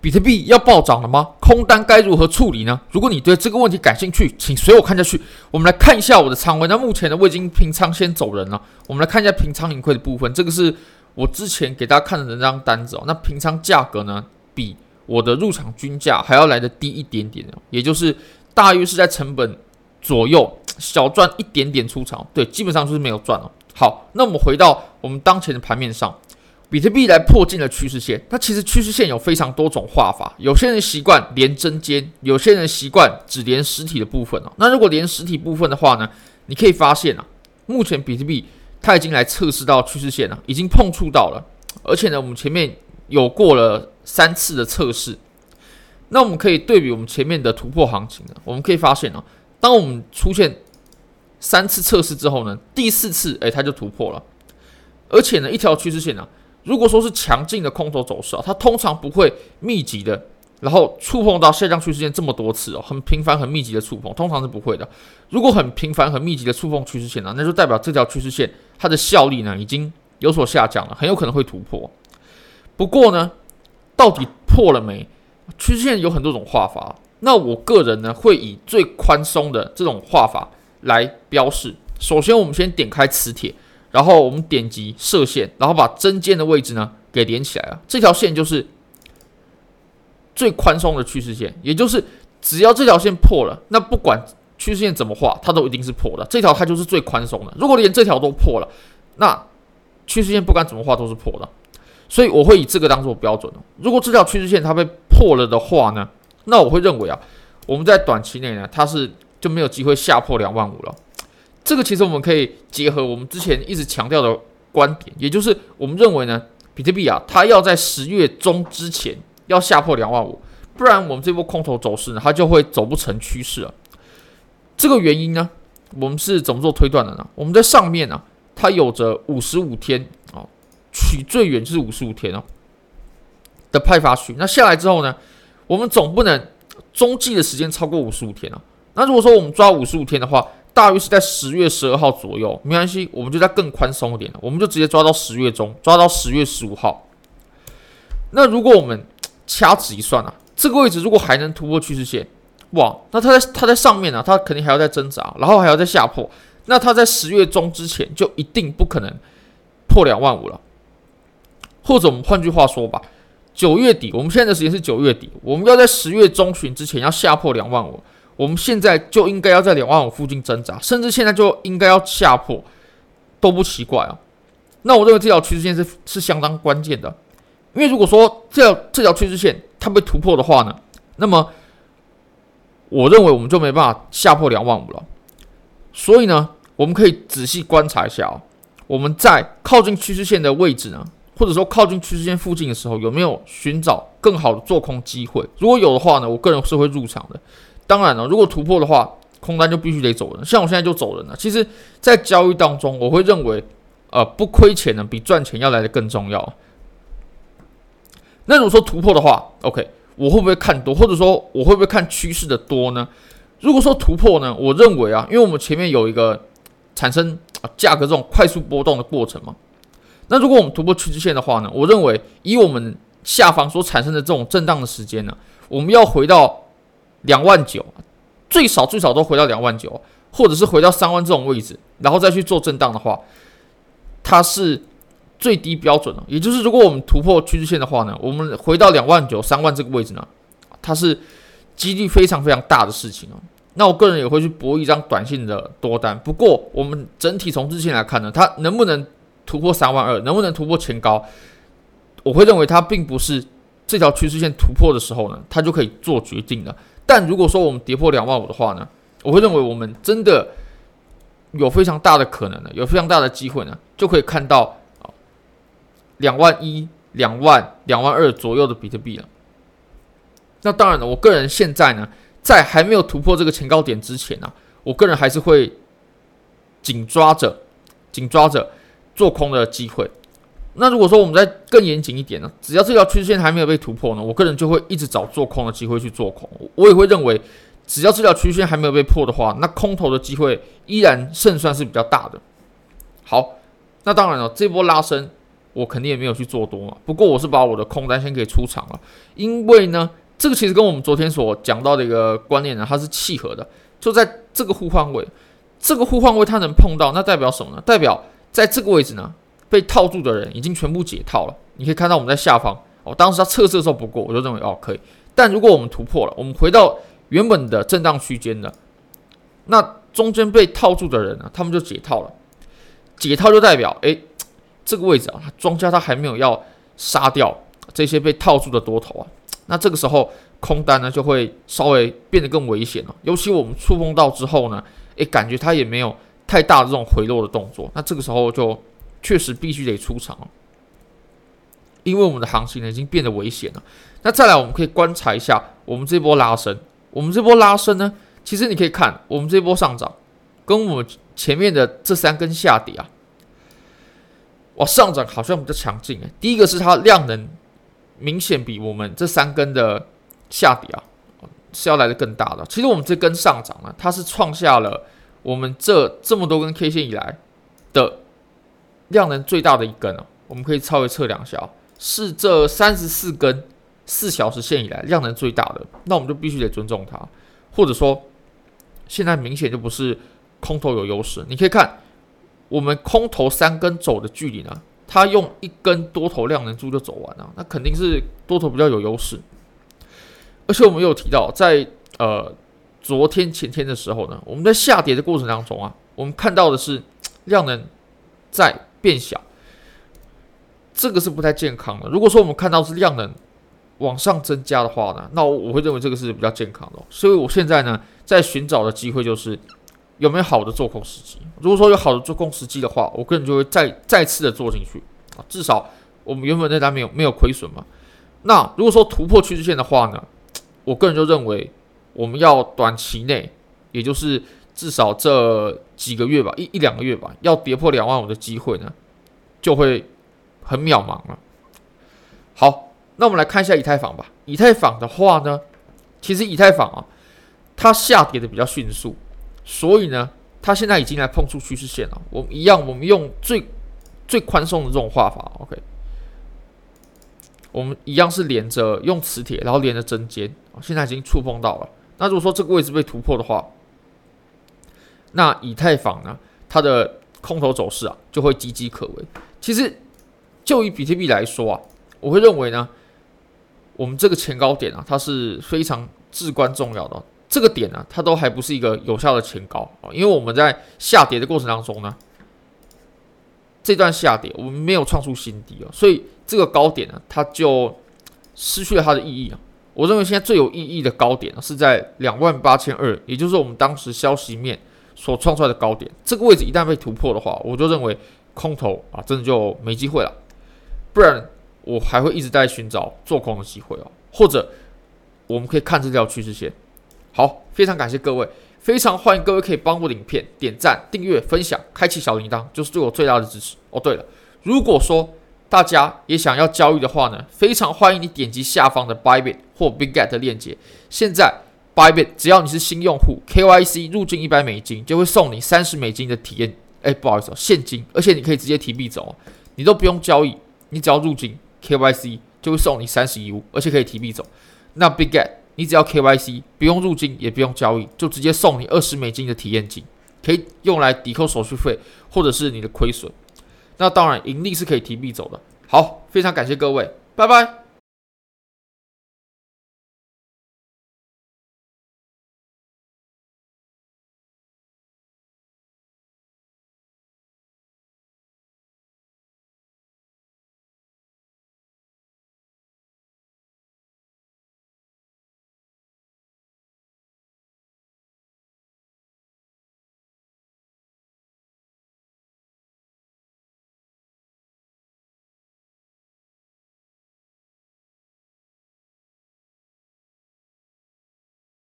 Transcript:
比特币要暴涨了吗？空单该如何处理呢？如果你对这个问题感兴趣，请随我看下去。我们来看一下我的仓位。那目前呢，我已经平仓先走人了。我们来看一下平仓盈亏的部分。这个是我之前给大家看的那张单子哦。那平仓价格呢，比我的入场均价还要来得低一点点哦，也就是大约是在成本左右，小赚一点点出场。对，基本上就是没有赚了。好，那我们回到我们当前的盘面上。比特币来破进了趋势线，那其实趋势线有非常多种画法，有些人习惯连针尖，有些人习惯只连实体的部分哦。那如果连实体部分的话呢，你可以发现啊，目前比特币它已经来测试到趋势线了，已经碰触到了，而且呢，我们前面有过了三次的测试。那我们可以对比我们前面的突破行情呢，我们可以发现啊，当我们出现三次测试之后呢，第四次诶，它就突破了，而且呢，一条趋势线呢。如果说是强劲的空头走势啊，它通常不会密集的，然后触碰到下降趋势线这么多次哦，很频繁、很密集的触碰，通常是不会的。如果很频繁、很密集的触碰趋势线呢，那就代表这条趋势线它的效力呢已经有所下降了，很有可能会突破。不过呢，到底破了没？趋势线有很多种画法，那我个人呢会以最宽松的这种画法来标示。首先，我们先点开磁铁。然后我们点击射线，然后把针尖的位置呢给连起来了。这条线就是最宽松的趋势线，也就是只要这条线破了，那不管趋势线怎么画，它都一定是破的。这条它就是最宽松的。如果连这条都破了，那趋势线不管怎么画都是破的。所以我会以这个当做标准。如果这条趋势线它被破了的话呢，那我会认为啊，我们在短期内呢，它是就没有机会下破两万五了。这个其实我们可以结合我们之前一直强调的观点，也就是我们认为呢，比特币啊，它要在十月中之前要下破两万五，不然我们这波空头走势呢，它就会走不成趋势了。这个原因呢，我们是怎么做推断的呢？我们在上面呢、啊，它有着五十五天啊，取最远就是五十五天哦的派发区。那下来之后呢，我们总不能中继的时间超过五十五天啊。那如果说我们抓五十五天的话，大约是在十月十二号左右，没关系，我们就再更宽松一点，我们就直接抓到十月中，抓到十月十五号。那如果我们掐指一算啊，这个位置如果还能突破趋势线，哇，那它在它在上面呢、啊，它肯定还要再挣扎，然后还要再下破，那它在十月中之前就一定不可能破两万五了。或者我们换句话说吧，九月底，我们现在的时间是九月底，我们要在十月中旬之前要下破两万五。我们现在就应该要在两万五附近挣扎，甚至现在就应该要下破，都不奇怪啊。那我认为这条趋势线是是相当关键的，因为如果说这条这条趋势线它被突破的话呢，那么我认为我们就没办法下破两万五了。所以呢，我们可以仔细观察一下哦，我们在靠近趋势线的位置呢，或者说靠近趋势线附近的时候，有没有寻找更好的做空机会？如果有的话呢，我个人是会入场的。当然了，如果突破的话，空单就必须得走人。像我现在就走人了。其实，在交易当中，我会认为，呃，不亏钱呢，比赚钱要来得更重要。那如果说突破的话，OK，我会不会看多，或者说我会不会看趋势的多呢？如果说突破呢，我认为啊，因为我们前面有一个产生价格这种快速波动的过程嘛。那如果我们突破趋势线的话呢，我认为以我们下方所产生的这种震荡的时间呢，我们要回到。两万九，最少最少都回到两万九，或者是回到三万这种位置，然后再去做震荡的话，它是最低标准的。也就是如果我们突破趋势线的话呢，我们回到两万九、三万这个位置呢，它是几率非常非常大的事情哦。那我个人也会去搏一张短线的多单。不过我们整体从日线来看呢，它能不能突破三万二，能不能突破前高，我会认为它并不是这条趋势线突破的时候呢，它就可以做决定的。但如果说我们跌破两万五的话呢，我会认为我们真的有非常大的可能呢，有非常大的机会呢，就可以看到啊两万一、两万、两万二左右的比特币了。那当然了，我个人现在呢，在还没有突破这个前高点之前呢，我个人还是会紧抓着、紧抓着做空的机会。那如果说我们再更严谨一点呢，只要这条趋势线还没有被突破呢，我个人就会一直找做空的机会去做空。我也会认为，只要这条趋势线还没有被破的话，那空头的机会依然胜算是比较大的。好，那当然了，这波拉升，我肯定也没有去做多嘛。不过我是把我的空单先给出场了，因为呢，这个其实跟我们昨天所讲到的一个观念呢，它是契合的。就在这个互换位，这个互换位它能碰到，那代表什么呢？代表在这个位置呢，被套住的人已经全部解套了。你可以看到我们在下方哦，当时它测试的时候不过，我就认为哦可以。但如果我们突破了，我们回到原本的震荡区间的，那中间被套住的人呢，他们就解套了。解套就代表，诶，这个位置啊，庄家他还没有要杀掉这些被套住的多头啊。那这个时候空单呢就会稍微变得更危险了。尤其我们触碰到之后呢，诶，感觉它也没有太大的这种回落的动作。那这个时候就确实必须得出场，因为我们的行情呢已经变得危险了。那再来，我们可以观察一下我们这波拉升。我们这波拉升呢，其实你可以看我们这波上涨，跟我们前面的这三根下跌啊，哇，上涨好像比较强劲诶。第一个是它量能明显比我们这三根的下跌啊是要来的更大的。其实我们这根上涨呢，它是创下了我们这这么多根 K 线以来的量能最大的一根啊。我们可以稍微测量一下，是这三十四根。四小时线以来量能最大的，那我们就必须得尊重它，或者说，现在明显就不是空头有优势。你可以看我们空头三根走的距离呢，它用一根多头量能柱就走完了，那肯定是多头比较有优势。而且我们有提到，在呃昨天前天的时候呢，我们在下跌的过程当中啊，我们看到的是量能在变小，这个是不太健康的。如果说我们看到是量能，往上增加的话呢，那我我会认为这个是比较健康的。所以我现在呢，在寻找的机会就是有没有好的做空时机。如果说有好的做空时机的话，我个人就会再再次的做进去啊。至少我们原本那单没有没有亏损嘛。那如果说突破趋势线的话呢，我个人就认为我们要短期内，也就是至少这几个月吧，一一两个月吧，要跌破两万五的机会呢，就会很渺茫了。好。那我们来看一下以太坊吧。以太坊的话呢，其实以太坊啊，它下跌的比较迅速，所以呢，它现在已经来碰触趋势线了。我们一样，我们用最最宽松的这种画法，OK。我们一样是连着用磁铁，然后连着针尖，现在已经触碰到了。那如果说这个位置被突破的话，那以太坊呢，它的空头走势啊，就会岌岌可危。其实，就以比特币来说啊，我会认为呢。我们这个前高点啊，它是非常至关重要的。这个点呢、它都还不是一个有效的前高啊，因为我们在下跌的过程当中呢，这段下跌我们没有创出新低啊，所以这个高点呢，它就失去了它的意义啊。我认为现在最有意义的高点，是在两万八千二，也就是我们当时消息面所创出来的高点。这个位置一旦被突破的话，我就认为空头啊，真的就没机会了，不然。我还会一直在寻找做空的机会哦，或者我们可以看这条趋势线。好，非常感谢各位，非常欢迎各位可以帮我的影片点赞、订阅、分享、开启小铃铛，就是对我最大的支持哦。对了，如果说大家也想要交易的话呢，非常欢迎你点击下方的 Bybit 或 Bitget 的链接。现在 Bybit 只要你是新用户，KYC 入金一百美金就会送你三十美金的体验，哎，不好意思哦，现金，而且你可以直接提币走，你都不用交易，你只要入金。KYC 就会送你三十一物，而且可以提币走。那 Bigget，你只要 KYC，不用入金，也不用交易，就直接送你二十美金的体验金，可以用来抵扣手续费或者是你的亏损。那当然盈利是可以提币走的。好，非常感谢各位，拜拜。